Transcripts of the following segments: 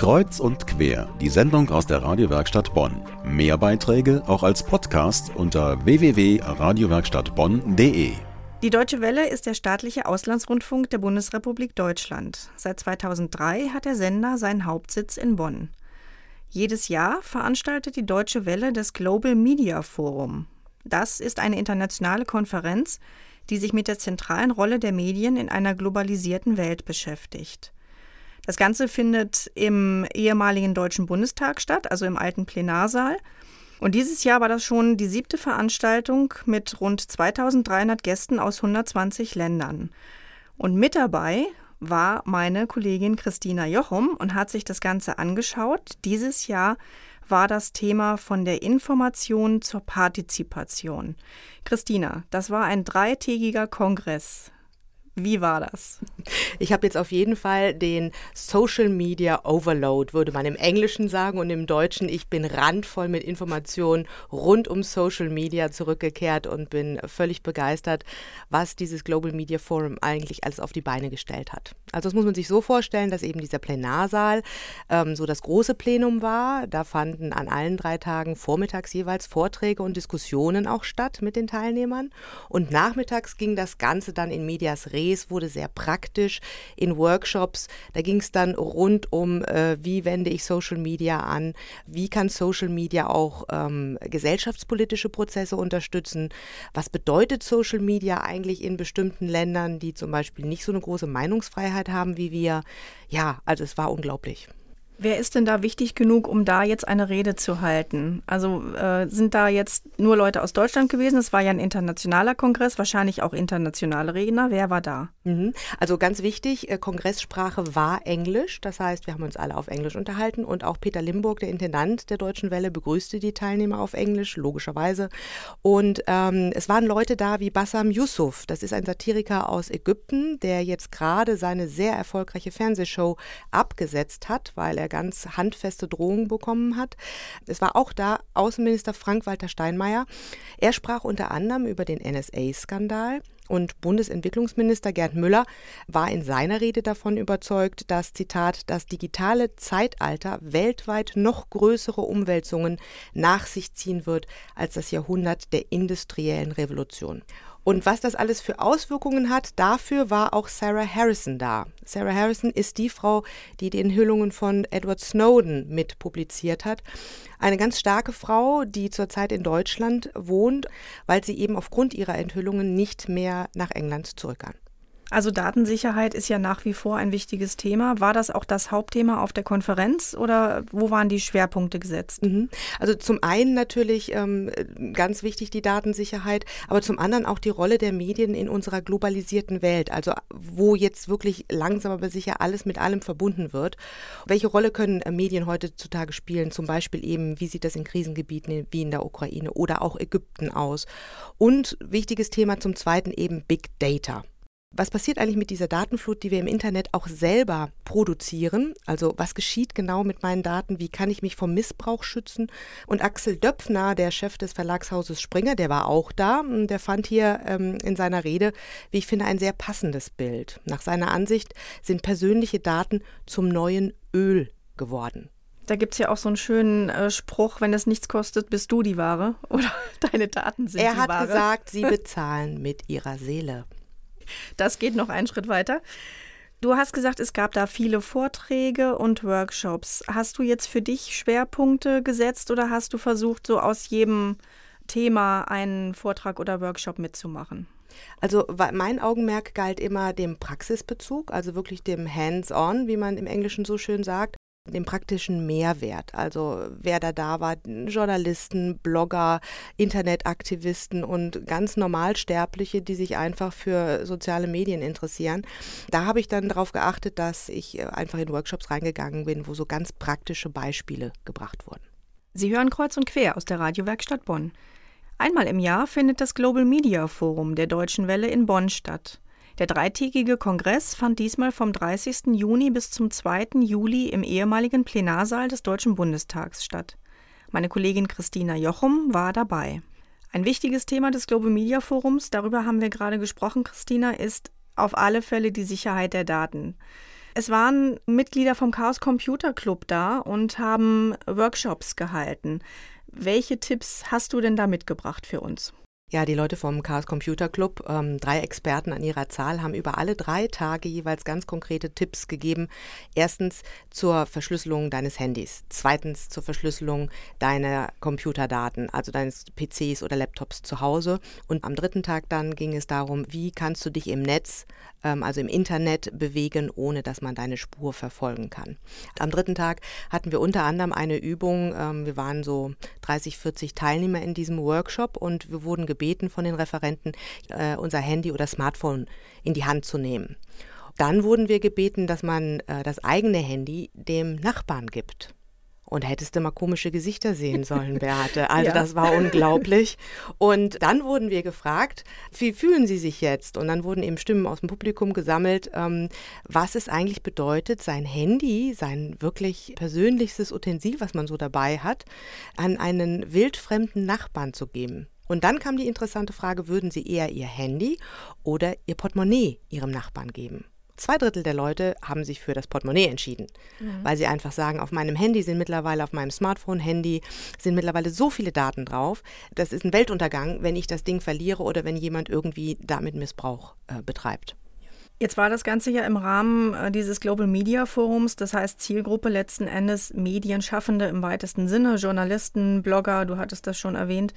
Kreuz und quer, die Sendung aus der Radiowerkstatt Bonn. Mehr Beiträge auch als Podcast unter www.radiowerkstattbonn.de. Die Deutsche Welle ist der staatliche Auslandsrundfunk der Bundesrepublik Deutschland. Seit 2003 hat der Sender seinen Hauptsitz in Bonn. Jedes Jahr veranstaltet die Deutsche Welle das Global Media Forum. Das ist eine internationale Konferenz, die sich mit der zentralen Rolle der Medien in einer globalisierten Welt beschäftigt. Das Ganze findet im ehemaligen Deutschen Bundestag statt, also im alten Plenarsaal. Und dieses Jahr war das schon die siebte Veranstaltung mit rund 2300 Gästen aus 120 Ländern. Und mit dabei war meine Kollegin Christina Jochum und hat sich das Ganze angeschaut. Dieses Jahr war das Thema von der Information zur Partizipation. Christina, das war ein dreitägiger Kongress. Wie war das? Ich habe jetzt auf jeden Fall den Social Media Overload, würde man im Englischen sagen und im Deutschen. Ich bin randvoll mit Informationen rund um Social Media zurückgekehrt und bin völlig begeistert, was dieses Global Media Forum eigentlich alles auf die Beine gestellt hat. Also das muss man sich so vorstellen, dass eben dieser Plenarsaal ähm, so das große Plenum war. Da fanden an allen drei Tagen vormittags jeweils Vorträge und Diskussionen auch statt mit den Teilnehmern. Und nachmittags ging das Ganze dann in Medias Res, wurde sehr praktisch in Workshops. Da ging es dann rund um, äh, wie wende ich Social Media an, wie kann Social Media auch ähm, gesellschaftspolitische Prozesse unterstützen, was bedeutet Social Media eigentlich in bestimmten Ländern, die zum Beispiel nicht so eine große Meinungsfreiheit Freiheit haben wie wir. Ja, also es war unglaublich. Wer ist denn da wichtig genug, um da jetzt eine Rede zu halten? Also äh, sind da jetzt nur Leute aus Deutschland gewesen? Es war ja ein internationaler Kongress, wahrscheinlich auch internationale Redner. Wer war da? Mhm. Also ganz wichtig, äh, Kongresssprache war Englisch. Das heißt, wir haben uns alle auf Englisch unterhalten und auch Peter Limburg, der Intendant der Deutschen Welle, begrüßte die Teilnehmer auf Englisch, logischerweise. Und ähm, es waren Leute da wie Bassam Yusuf. Das ist ein Satiriker aus Ägypten, der jetzt gerade seine sehr erfolgreiche Fernsehshow abgesetzt hat, weil er ganz handfeste Drohungen bekommen hat. Es war auch da Außenminister Frank-Walter Steinmeier. Er sprach unter anderem über den NSA-Skandal. Und Bundesentwicklungsminister Gerd Müller war in seiner Rede davon überzeugt, dass, Zitat, das digitale Zeitalter weltweit noch größere Umwälzungen nach sich ziehen wird als das Jahrhundert der industriellen Revolution. Und was das alles für Auswirkungen hat, dafür war auch Sarah Harrison da. Sarah Harrison ist die Frau, die die Enthüllungen von Edward Snowden mit publiziert hat. Eine ganz starke Frau, die zurzeit in Deutschland wohnt, weil sie eben aufgrund ihrer Enthüllungen nicht mehr nach England zurück kann. Also Datensicherheit ist ja nach wie vor ein wichtiges Thema. War das auch das Hauptthema auf der Konferenz oder wo waren die Schwerpunkte gesetzt? Mhm. Also zum einen natürlich ähm, ganz wichtig die Datensicherheit, aber zum anderen auch die Rolle der Medien in unserer globalisierten Welt, also wo jetzt wirklich langsam aber sicher alles mit allem verbunden wird. Welche Rolle können äh, Medien heutzutage spielen? Zum Beispiel eben, wie sieht das in Krisengebieten wie in der Ukraine oder auch Ägypten aus? Und wichtiges Thema zum zweiten eben Big Data. Was passiert eigentlich mit dieser Datenflut, die wir im Internet auch selber produzieren? Also was geschieht genau mit meinen Daten? Wie kann ich mich vom Missbrauch schützen? Und Axel Döpfner, der Chef des Verlagshauses Springer, der war auch da. Der fand hier ähm, in seiner Rede, wie ich finde, ein sehr passendes Bild. Nach seiner Ansicht sind persönliche Daten zum neuen Öl geworden. Da gibt es ja auch so einen schönen äh, Spruch, wenn es nichts kostet, bist du die Ware. Oder deine Daten sind er die Ware. Er hat gesagt, sie bezahlen mit ihrer Seele. Das geht noch einen Schritt weiter. Du hast gesagt, es gab da viele Vorträge und Workshops. Hast du jetzt für dich Schwerpunkte gesetzt oder hast du versucht, so aus jedem Thema einen Vortrag oder Workshop mitzumachen? Also mein Augenmerk galt immer dem Praxisbezug, also wirklich dem Hands-on, wie man im Englischen so schön sagt den praktischen Mehrwert. Also wer da da war, Journalisten, Blogger, Internetaktivisten und ganz Normalsterbliche, die sich einfach für soziale Medien interessieren. Da habe ich dann darauf geachtet, dass ich äh, einfach in Workshops reingegangen bin, wo so ganz praktische Beispiele gebracht wurden. Sie hören kreuz und quer aus der Radiowerkstatt Bonn. Einmal im Jahr findet das Global Media Forum der Deutschen Welle in Bonn statt. Der dreitägige Kongress fand diesmal vom 30. Juni bis zum 2. Juli im ehemaligen Plenarsaal des Deutschen Bundestags statt. Meine Kollegin Christina Jochum war dabei. Ein wichtiges Thema des Global Media Forums, darüber haben wir gerade gesprochen, Christina, ist auf alle Fälle die Sicherheit der Daten. Es waren Mitglieder vom Chaos Computer Club da und haben Workshops gehalten. Welche Tipps hast du denn da mitgebracht für uns? Ja, die Leute vom Chaos Computer Club, ähm, drei Experten an ihrer Zahl, haben über alle drei Tage jeweils ganz konkrete Tipps gegeben. Erstens zur Verschlüsselung deines Handys. Zweitens zur Verschlüsselung deiner Computerdaten, also deines PCs oder Laptops zu Hause. Und am dritten Tag dann ging es darum, wie kannst du dich im Netz, ähm, also im Internet bewegen, ohne dass man deine Spur verfolgen kann. Am dritten Tag hatten wir unter anderem eine Übung. Ähm, wir waren so 30, 40 Teilnehmer in diesem Workshop und wir wurden gebeten, von den Referenten, äh, unser Handy oder Smartphone in die Hand zu nehmen. Dann wurden wir gebeten, dass man äh, das eigene Handy dem Nachbarn gibt. Und hättest du mal komische Gesichter sehen sollen, Beate. Also ja. das war unglaublich. Und dann wurden wir gefragt, wie fühlen Sie sich jetzt? Und dann wurden eben Stimmen aus dem Publikum gesammelt, ähm, was es eigentlich bedeutet, sein Handy, sein wirklich persönlichstes Utensil, was man so dabei hat, an einen wildfremden Nachbarn zu geben. Und dann kam die interessante Frage, würden Sie eher Ihr Handy oder Ihr Portemonnaie Ihrem Nachbarn geben? Zwei Drittel der Leute haben sich für das Portemonnaie entschieden, mhm. weil sie einfach sagen, auf meinem Handy sind mittlerweile, auf meinem Smartphone-Handy sind mittlerweile so viele Daten drauf. Das ist ein Weltuntergang, wenn ich das Ding verliere oder wenn jemand irgendwie damit Missbrauch äh, betreibt. Jetzt war das Ganze ja im Rahmen äh, dieses Global Media Forums, das heißt Zielgruppe letzten Endes Medienschaffende im weitesten Sinne, Journalisten, Blogger, du hattest das schon erwähnt.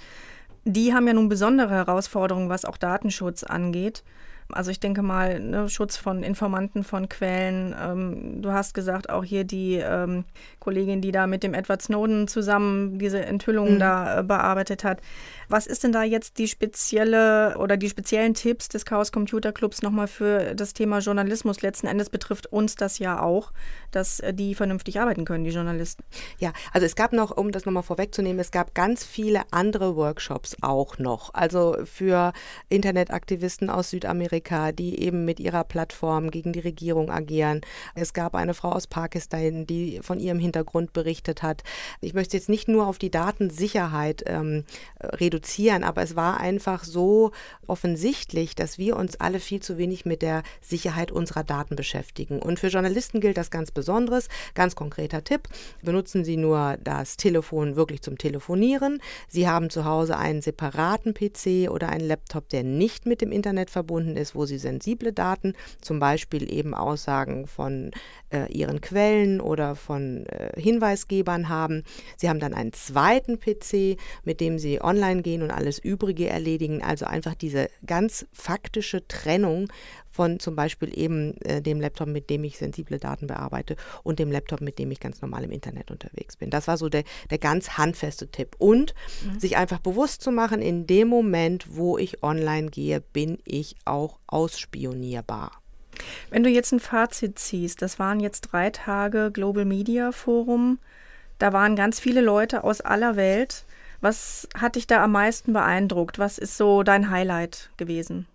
Die haben ja nun besondere Herausforderungen, was auch Datenschutz angeht. Also ich denke mal, ne, Schutz von Informanten, von Quellen. Ähm, du hast gesagt, auch hier die ähm, Kollegin, die da mit dem Edward Snowden zusammen diese Enthüllungen mhm. da äh, bearbeitet hat. Was ist denn da jetzt die spezielle oder die speziellen Tipps des Chaos Computer Clubs nochmal für das Thema Journalismus? Letzten Endes betrifft uns das ja auch, dass äh, die vernünftig arbeiten können, die Journalisten. Ja, also es gab noch, um das nochmal vorwegzunehmen, es gab ganz viele andere Workshops auch noch. Also für Internetaktivisten aus Südamerika, die eben mit ihrer Plattform gegen die Regierung agieren. Es gab eine Frau aus Pakistan, die von ihrem Hintergrund berichtet hat. Ich möchte jetzt nicht nur auf die Datensicherheit ähm, reduzieren, aber es war einfach so offensichtlich, dass wir uns alle viel zu wenig mit der Sicherheit unserer Daten beschäftigen. Und für Journalisten gilt das ganz Besonderes. Ganz konkreter Tipp, benutzen Sie nur das Telefon wirklich zum Telefonieren. Sie haben zu Hause einen separaten PC oder einen Laptop, der nicht mit dem Internet verbunden ist, wo Sie sensible Daten, zum Beispiel eben Aussagen von äh, Ihren Quellen oder von äh, Hinweisgebern haben. Sie haben dann einen zweiten PC, mit dem Sie online gehen und alles Übrige erledigen. Also einfach diese ganz faktische Trennung von zum Beispiel eben äh, dem Laptop, mit dem ich sensible Daten bearbeite und dem Laptop, mit dem ich ganz normal im Internet unterwegs bin. Das war so der, der ganz handfeste Tipp. Und mhm. sich einfach bewusst zu machen, in dem Moment, wo ich online gehe, bin ich auch ausspionierbar. Wenn du jetzt ein Fazit ziehst, das waren jetzt drei Tage Global Media Forum, da waren ganz viele Leute aus aller Welt. Was hat dich da am meisten beeindruckt? Was ist so dein Highlight gewesen?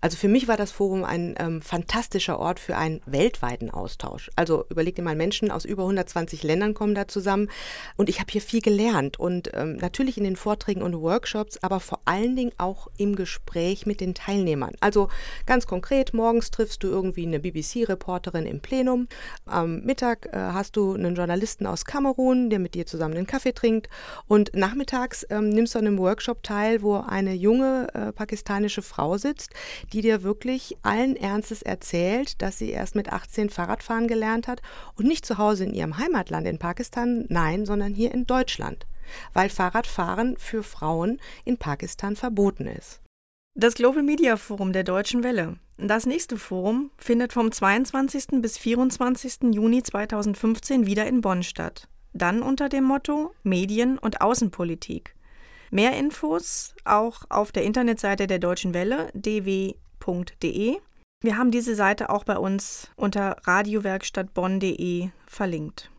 Also für mich war das Forum ein ähm, fantastischer Ort für einen weltweiten Austausch. Also überleg dir mal, Menschen aus über 120 Ländern kommen da zusammen und ich habe hier viel gelernt und ähm, natürlich in den Vorträgen und Workshops, aber vor allen Dingen auch im Gespräch mit den Teilnehmern. Also ganz konkret, morgens triffst du irgendwie eine BBC-Reporterin im Plenum, am Mittag äh, hast du einen Journalisten aus Kamerun, der mit dir zusammen einen Kaffee trinkt und nachmittags ähm, nimmst du an einem Workshop teil, wo eine junge äh, pakistanische Frau sitzt, die dir wirklich allen Ernstes erzählt, dass sie erst mit 18 Fahrradfahren gelernt hat und nicht zu Hause in ihrem Heimatland in Pakistan, nein, sondern hier in Deutschland, weil Fahrradfahren für Frauen in Pakistan verboten ist. Das Global Media Forum der Deutschen Welle. Das nächste Forum findet vom 22. bis 24. Juni 2015 wieder in Bonn statt. Dann unter dem Motto Medien und Außenpolitik. Mehr Infos auch auf der Internetseite der Deutschen Welle dw.de. Wir haben diese Seite auch bei uns unter radiowerkstattbonn.de verlinkt.